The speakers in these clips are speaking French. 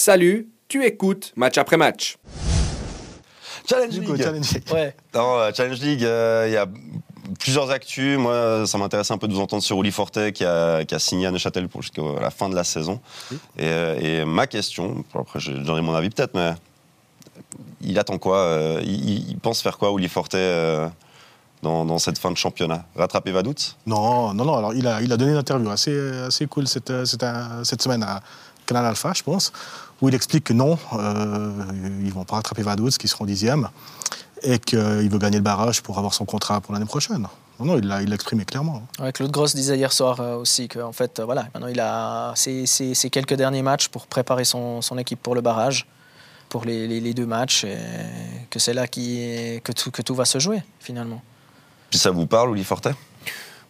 Salut, tu écoutes match après match. Challenge Du coup, League. Challenge League. Ouais. Dans euh, Challenge League, euh, il y a plusieurs actus. Moi, ça m'intéresse un peu de vous entendre sur Uli Forte qui a, qui a signé à Neuchâtel pour jusqu'à la fin de la saison. Et, euh, et ma question, après j'ai donné mon avis peut-être, mais il attend quoi euh, il, il pense faire quoi Uli Forte euh, dans, dans cette fin de championnat? Rattraper Vaduz Non, non, non. Alors, il a, il a donné une interview assez, assez cool cette, euh, cette, euh, cette semaine à Canal Alpha, je pense, où il explique que non, euh, ils vont pas rattraper Vaduz, qui seront dixième, et qu'il veut gagner le barrage pour avoir son contrat pour l'année prochaine. Non, non, il l'a exprimé clairement. Ouais, Claude Gross disait hier soir euh, aussi que en fait, euh, voilà, maintenant il a ces quelques derniers matchs pour préparer son, son équipe pour le barrage, pour les, les- les deux matchs, et que c'est là qui, que, tout, que tout va se jouer finalement. Puis ça vous parle, Uli Forte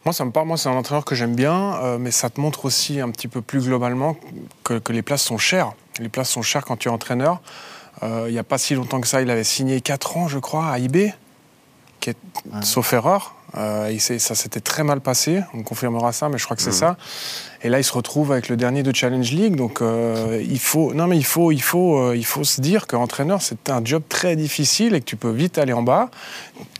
Moi, ça me parle. Moi, c'est un entraîneur que j'aime bien, euh, mais ça te montre aussi un petit peu plus globalement que, que les places sont chères. Les places sont chères quand tu es entraîneur. Euh, il n'y a pas si longtemps que ça, il avait signé 4 ans, je crois, à IB, qui est, sauf erreur. Euh, ça s'était très mal passé, on me confirmera ça, mais je crois que c'est ça. Et là, il se retrouve avec le dernier de Challenge League, donc euh, il faut, non mais il faut, il faut, euh, il faut se dire qu'entraîneur, c'est un job très difficile et que tu peux vite aller en bas.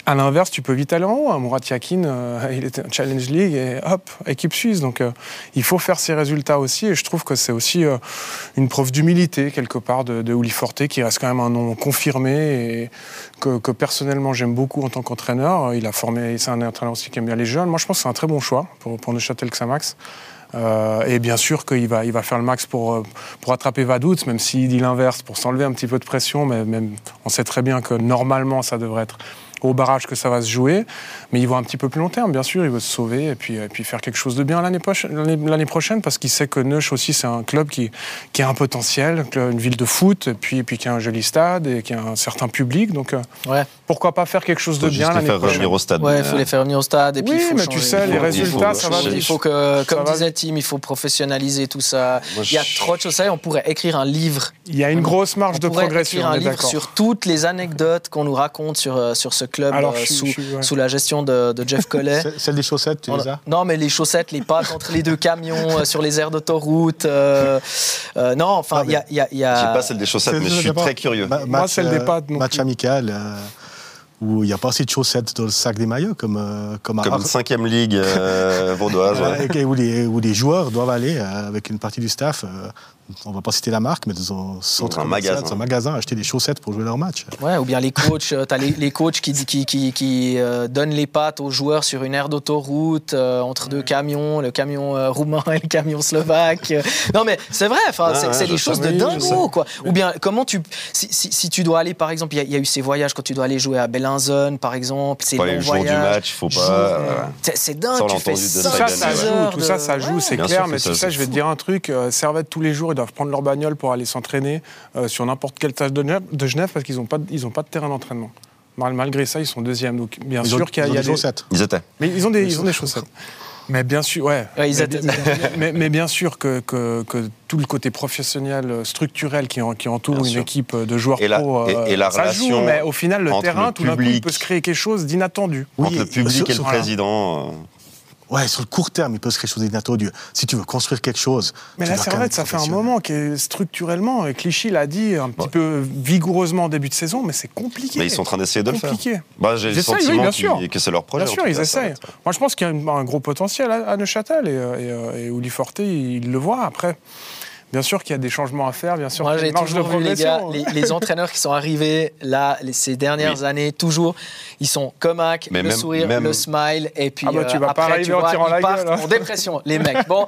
À l'inverse, tu peux vite aller en haut. hein. Mourad Yakin, euh, il était en Challenge League et hop, équipe suisse. Donc il faut faire ses résultats aussi. Et je trouve que c'est aussi une preuve d'humilité, quelque part, de, de Uli Forte, qui reste quand même un nom confirmé et que, personnellement j'aime beaucoup en tant qu'entraîneur. Il a formé, c'est un entraîneur aussi qui aime bien les jeunes. Moi, je pense que c'est un très bon choix pour, pour Neuchâtel Xamax. Euh, et bien sûr qu'il va, il va faire le max pour, euh, pour attraper Vaduz, même s'il dit l'inverse, pour s'enlever un petit peu de pression. Mais même, on sait très bien que normalement, ça devrait être au barrage que ça va se jouer. Mais il voit un petit peu plus long terme, bien sûr. Il veut se sauver et puis, et puis faire quelque chose de bien l'année prochaine, parce qu'il sait que Neuch aussi, c'est un club qui, qui a un potentiel, une ville de foot, et puis, et puis qui a un joli stade et qui a un certain public. Donc euh, Ouais, pourquoi pas faire quelque chose de bien les l'année faire prochaine revenir au stade. ouais, il faut les faire venir au stade et puis Oui, il faut mais tu sais, les résultats, ça va Il faut que, comme va disait Tim, il faut professionnaliser tout ça. Moi, Il y a trop de choses. Ça, On pourrait écrire un livre. Il y a une grosse marge On de pourrait progression. écrire on un est livre sur toutes les anecdotes qu'on nous raconte sur, euh, sur ce club Alors, euh, je suis- sous, je suis- ouais. sous la gestion de, de Jeff Collet. C'est- Celle des chaussettes, tu On- les as Non, mais les chaussettes, les pattes entre les deux camions, euh, sur les aires d'autoroute. euh, euh, non, enfin, Ah, il y a. y a- y a- J'ai pas celle des chaussettes, mais je suis très curieux. Ma- Moi, match, celle des pattes non Match amical, euh, où il n'y a pas assez de chaussettes dans le sac des maillots, comme, euh, comme à Comme une cinquième ligue euh, vaudoise. ouais. Ouais, et où, les, où les joueurs doivent aller euh, avec une partie du staff. euh, on va pas citer la marque, mais dans un centre Dans un magasin. dans un magasin, acheter des chaussettes pour jouer leur match. Ouais, ou bien les coachs, tu as les, les coachs qui, qui, qui, qui, euh, donnent les pattes aux joueurs sur une aire d'autoroute, euh, entre deux camions, le camion euh, roumain et le camion slovaque. Euh, Non, mais c'est vrai, enfin, Ah, c'est des choses de dingo, quoi. Ou bien, comment tu. Si, si, si tu dois aller, par exemple, il y a- il y, a eu ces voyages quand tu dois aller jouer à Bellinzone, par exemple, ces Faut aller longs le jour du match, faut pas. euh, C'est- C'est dingue, Ça, tu fais Tout ça, ça joue, tout ça, ça joue, Ouais. c'est clair, mais ça, tu sais, c'est je vais te dire un truc, euh, Servette tous les jours, ils doivent prendre leur bagnole pour aller s'entraîner euh, sur n'importe quel tâche de Genève, de Genève parce qu'ils n'ont pas, de- ils ont pas de terrain d'entraînement. Mal- Malgré ça, ils sont deuxièmes, donc bien Ils ont, sûr qu'il y a, des des... chaussettes. Ils étaient. Mais ils ont des, ils ont des chaussettes. Mais bien sûr, ouais. Ouais, ils mais, bien sûr que, que- que tout le côté professionnel, euh, structurel qui, en- qui entoure Bien une sûr. équipe de joueurs Et la- pro, et- et la ça joue, relation mais au final, le terrain, le tout d'un coup, peut se créer quelque chose d'inattendu. Oui, Entre le public et le président. Euh, Ouais, sur le court terme, il peut se créer chose d'inattendu. Si tu veux construire quelque chose. Mais la Servette, ça fait un moment que structurellement, et Clichy l'a dit un petit Ouais. peu vigoureusement en début de saison, mais c'est compliqué. Mais ils sont en train d'essayer de le faire. compliqué. Bah, J'ai le essayent, oui, sentiment bien sûr. que c'est leur projet. Bien en sûr, ils essayent. Moi, je pense qu'il y a un, gros potentiel à, Neuchâtel et, euh, et, euh, et Uli Forte, il le voit. Après, bien sûr qu'il y a des changements à faire, bien sûr Moi, qu'il y a une marge de les gars, progression. les, les entraîneurs qui sont arrivés là les- ces dernières Oui. années, toujours, ils sont comme Hack, Mais le même- sourire, même- le smile, et puis Ah bah, tu euh, vas pas après, arriver tu en tirant ils la partent gueule, hein. en dépression, les mecs. Bon,